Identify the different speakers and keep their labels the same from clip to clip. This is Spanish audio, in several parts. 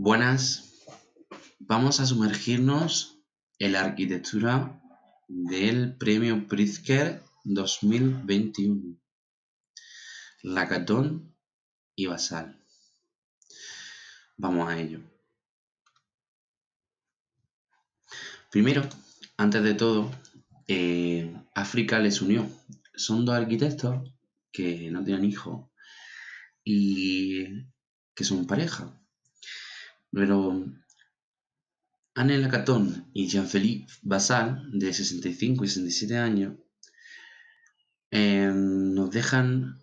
Speaker 1: Buenas, vamos a sumergirnos en la arquitectura del Premio Pritzker 2021. Lacatón y Basal. Vamos a ello. Primero, antes de todo, eh, África les unió. Son dos arquitectos que no tienen hijos y que son pareja. Pero Anne Lacatón y Jean-Philippe Basal, de 65 y 67 años, eh, nos dejan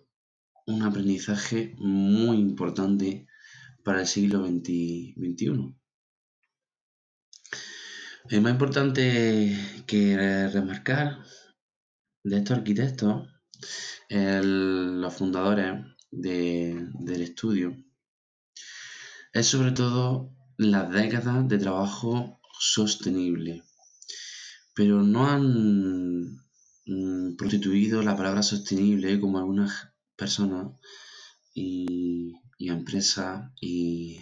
Speaker 1: un aprendizaje muy importante para el siglo XXI. Es más importante que remarcar de estos arquitectos, los fundadores del estudio, es sobre todo las décadas de trabajo sostenible. Pero no han mm, prostituido la palabra sostenible como algunas personas y, empresas y,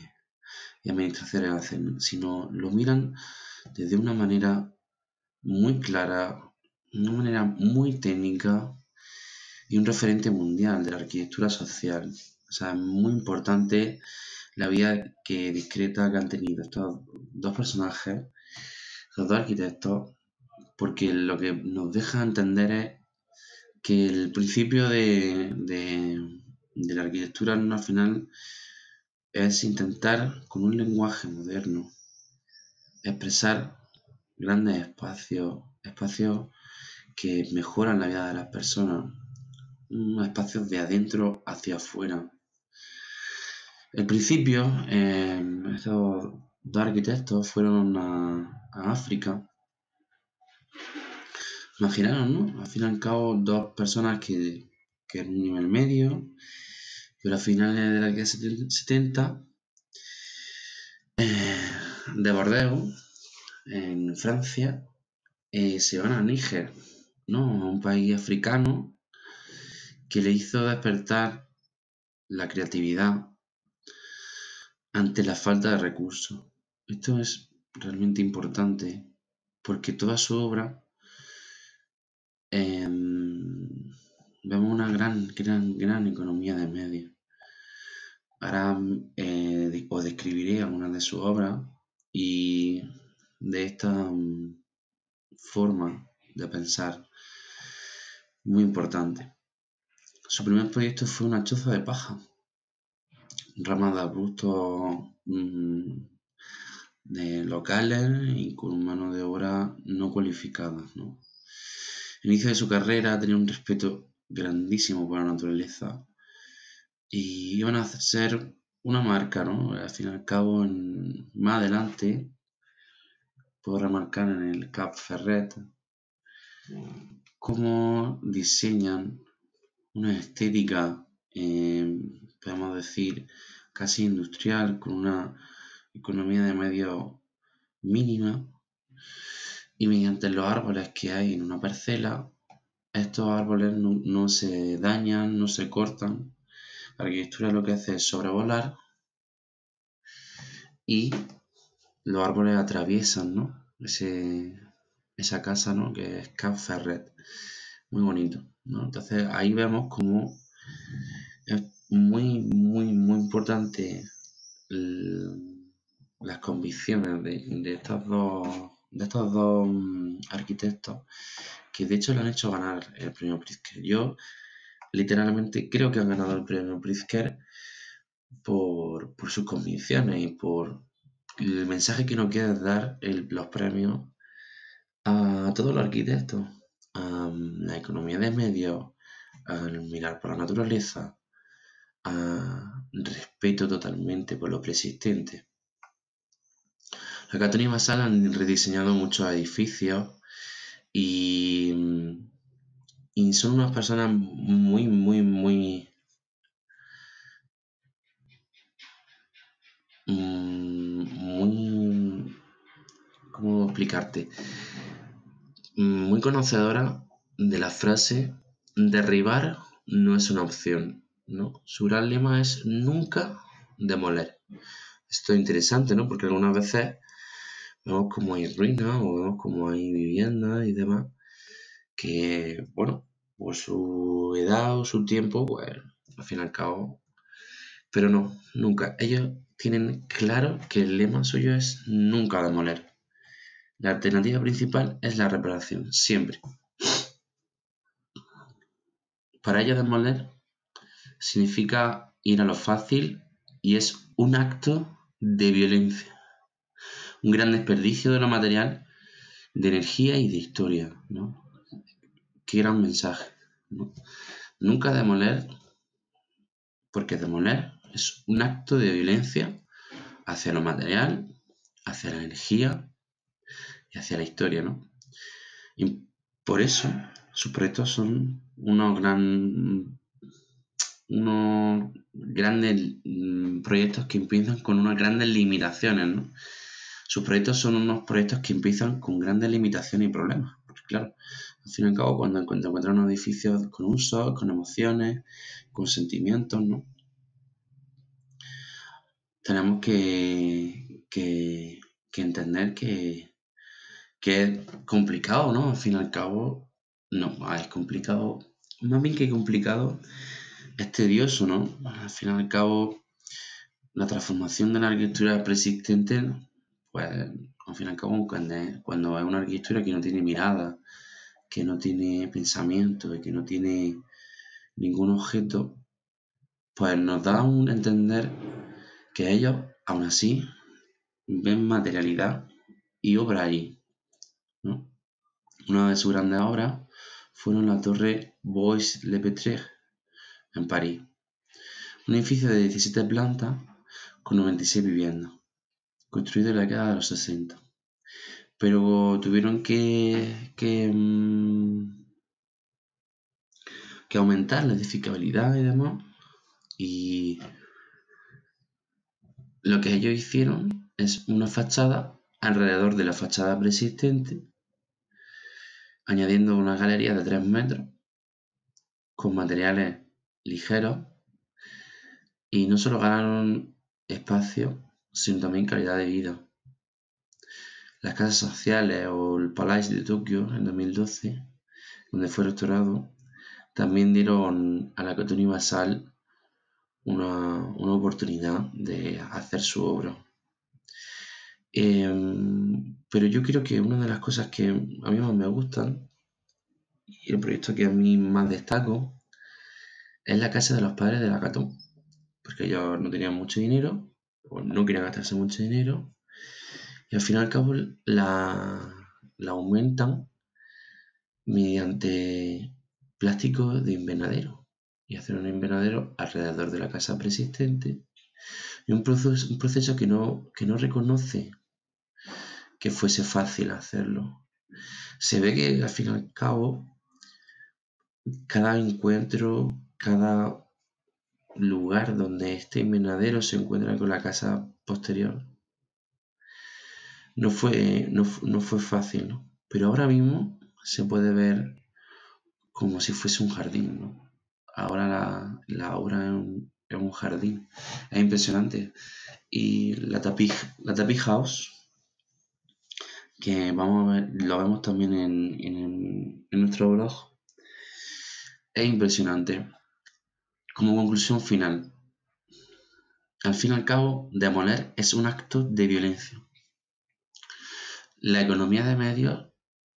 Speaker 1: y administraciones hacen, sino lo miran desde una manera muy clara, una manera muy técnica y un referente mundial de la arquitectura social. O sea, es muy importante la vida que discreta que han tenido estos dos personajes, los dos arquitectos, porque lo que nos deja entender es que el principio de, de la arquitectura al final es intentar con un lenguaje moderno expresar grandes espacios, espacios que mejoran la vida de las personas, espacios de adentro hacia afuera. El principio, em, estos dos arquitectos fueron a, África. Imaginaron, ¿no? Al fin y al cabo, dos personas que, que en un nivel medio, pero a finales de la década 70, eh, de Bordeaux, en Francia, eh, se van a Níger, ¿no? A un país africano que le hizo despertar la creatividad ante la falta de recursos. Esto es realmente importante porque toda su obra em, vemos una gran, gran, gran economía de medios. Ahora eh, os describiré algunas de sus obras y de esta mm, forma de pensar muy importante. Su primer proyecto fue una choza de paja, ramas de mm, de locales y con mano de obra no cualificada. ¿no? Inicio de su carrera tenía un respeto grandísimo por la naturaleza y iban a ser una marca, ¿no? Al fin y al cabo, más adelante, puedo remarcar en el Cap Ferret cómo diseñan una estética, eh, podemos decir, casi industrial, con una economía de medio mínima, y mediante los árboles que hay en una parcela, estos árboles no se dañan, no se cortan, la arquitectura lo que hace es sobrevolar y los árboles atraviesan ¿no? esa casa ¿no? que es Cap Ferret. Muy bonito. ¿no? Entonces ahí vemos como es muy, muy, muy importante las convicciones de, estos dos, de estos dos mm, arquitectos que de hecho le han hecho ganar el premio Pritzker. Yo literalmente creo que han ganado el premio Pritzker por, sus convicciones y por el mensaje que nos quiere dar los premios a todos los arquitectos, a la economía de medios, al mirar por la naturaleza, respeto totalmente por lo preexistente. La Catón y Basal han rediseñado muchos edificios y y son unas personas muy, muy, muy... Muy... ¿Cómo explicarte? Muy conocedora de la frase derribar no es una opción, ¿no? Su gran lema es nunca demoler. esto es interesante, ¿no? Porque algunas veces vemos como hay ruinas o vemos como hay viviendas y demás que, bueno, por su edad o su tiempo, pues al fin y al cabo. Pero no, nunca. Ellos tienen claro que el lema suyo es nunca demoler. La alternativa principal es la reparación, siempre. Para ellos demoler significa ir a lo fácil y es un acto de violencia. Un gran desperdicio de lo material, de energía y de historia. ¿no? Qué gran mensaje. Nunca demoler, porque demoler es un acto de violencia hacia lo material, hacia la energía y hacia la historia, ¿no? Y por eso sus proyectos son unos gran unos grandes mm, proyectos que empiezan con unas grandes limitaciones, ¿no? Sus proyectos son unos proyectos que empiezan con grandes limitaciones y problemas. Porque claro, al fin y al cabo, cuando encuentras un edificio con usos, con emociones, con sentimientos, ¿no? Tenemos que, que, entender que, que, es complicado, ¿no? Al fin y al cabo, no, es complicado, más bien que complicado, es tedioso, ¿no? Al fin y al cabo, la transformación de la arquitectura preexistente, pues al fin y al cabo, cuando es, una arquitectura que no tiene mirada, que no tiene pensamiento y que no tiene ningún objeto, pues nos da un entender que ellos, aún así, ven materialidad y obra ahí. Una de sus grandes obras fueron la torre Bois-le Petre en París, un edificio de 17 plantas con 96 viviendas, construido en la década de los 60 pero tuvieron que, que, mm, aumentar la edificabilidad y demás. Y lo que ellos hicieron es una fachada alrededor de la fachada preexistente, añadiendo una galería de 3 metros con materiales ligeros y no solo ganaron espacio, sino también calidad de vida las casas sociales o el Palais de Tokio en 2012, donde fue restaurado, también dieron a la Cotonou Basal una, oportunidad de hacer su obra. Em, pero yo creo que una de las cosas que a mí más me gustan y el proyecto que a mí más destaco es la casa de los padres de la Catón, porque ellos no tenían mucho dinero o no querían gastarse mucho dinero y al fin y al cabo la, aumentan mediante plástico de invernadero y hacen un invernadero alrededor de la casa preexistente y un proceso, un proceso que, no, que no reconoce que fuese fácil hacerlo. Se ve que al fin y al cabo cada encuentro, cada lugar donde este invernadero se encuentra con la casa posterior no fue, no, fue fácil, ¿no? Pero ahora mismo se puede ver como si fuese un jardín, ¿no? Ahora la, la obra es un, un, jardín. Es impresionante. Y la Tapij, la House, que vamos a ver, lo vemos también en, en, en nuestro blog, es impresionante. Como conclusión final, al fin y al cabo, demoler es un acto de violencia. La economía de medios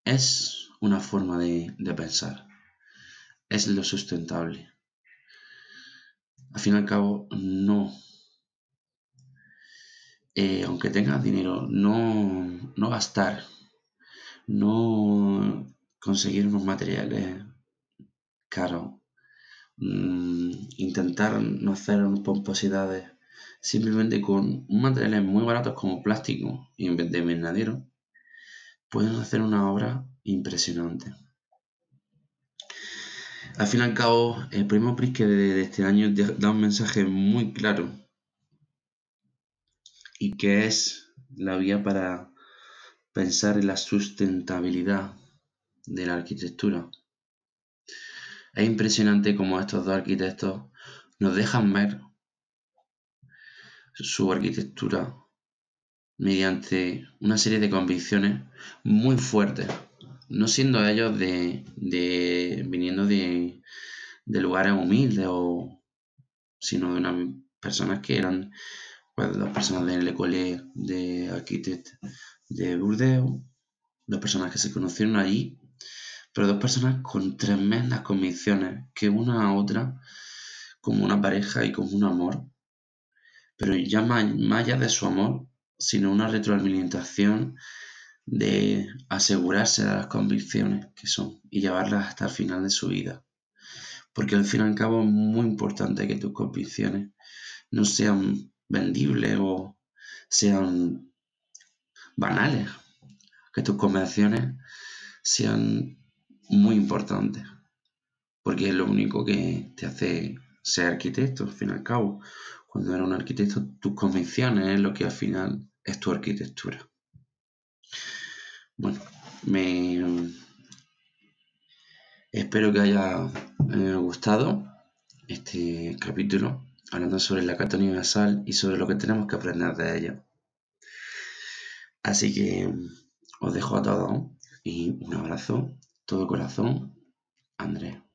Speaker 1: es una forma de, pensar, es lo sustentable. Al fin y al cabo, no. Eh, aunque tengas dinero, no, no gastar, no conseguir unos materiales caros, mm, intentar no hacer pomposidades, simplemente con materiales muy baratos como plástico y en vez de invernadero pueden hacer una obra impresionante. Al fin y al cabo, el premio Prisque de, este año da un mensaje muy claro y que es la vía para pensar en la sustentabilidad de la arquitectura. Es impresionante cómo estos dos arquitectos nos dejan ver su arquitectura mediante una serie de convicciones muy fuertes, no siendo ellos de, viniendo de, lugares humildes o sino de unas personas que eran pues, las personas del École de Arquitectes de Burdeos, dos personas que se conocieron allí, pero dos personas con tremendas convicciones, que una a otra, como una pareja y como un amor, pero ya más, allá de su amor, sino una retroalimentación de asegurarse de las convicciones que son y llevarlas hasta el final de su vida. Porque al fin y al cabo es muy importante que tus convicciones no sean vendibles o sean banales, que tus convicciones sean muy importantes, porque es lo único que te hace ser arquitecto, al fin y al cabo. Cuando eres un arquitecto, tus convicciones es lo que al final es tu arquitectura. Bueno, me espero que haya eh, gustado este capítulo hablando sobre la carta universal y sobre lo que tenemos que aprender de ella. Así que os dejo a todos y un abrazo, todo corazón, Andrés.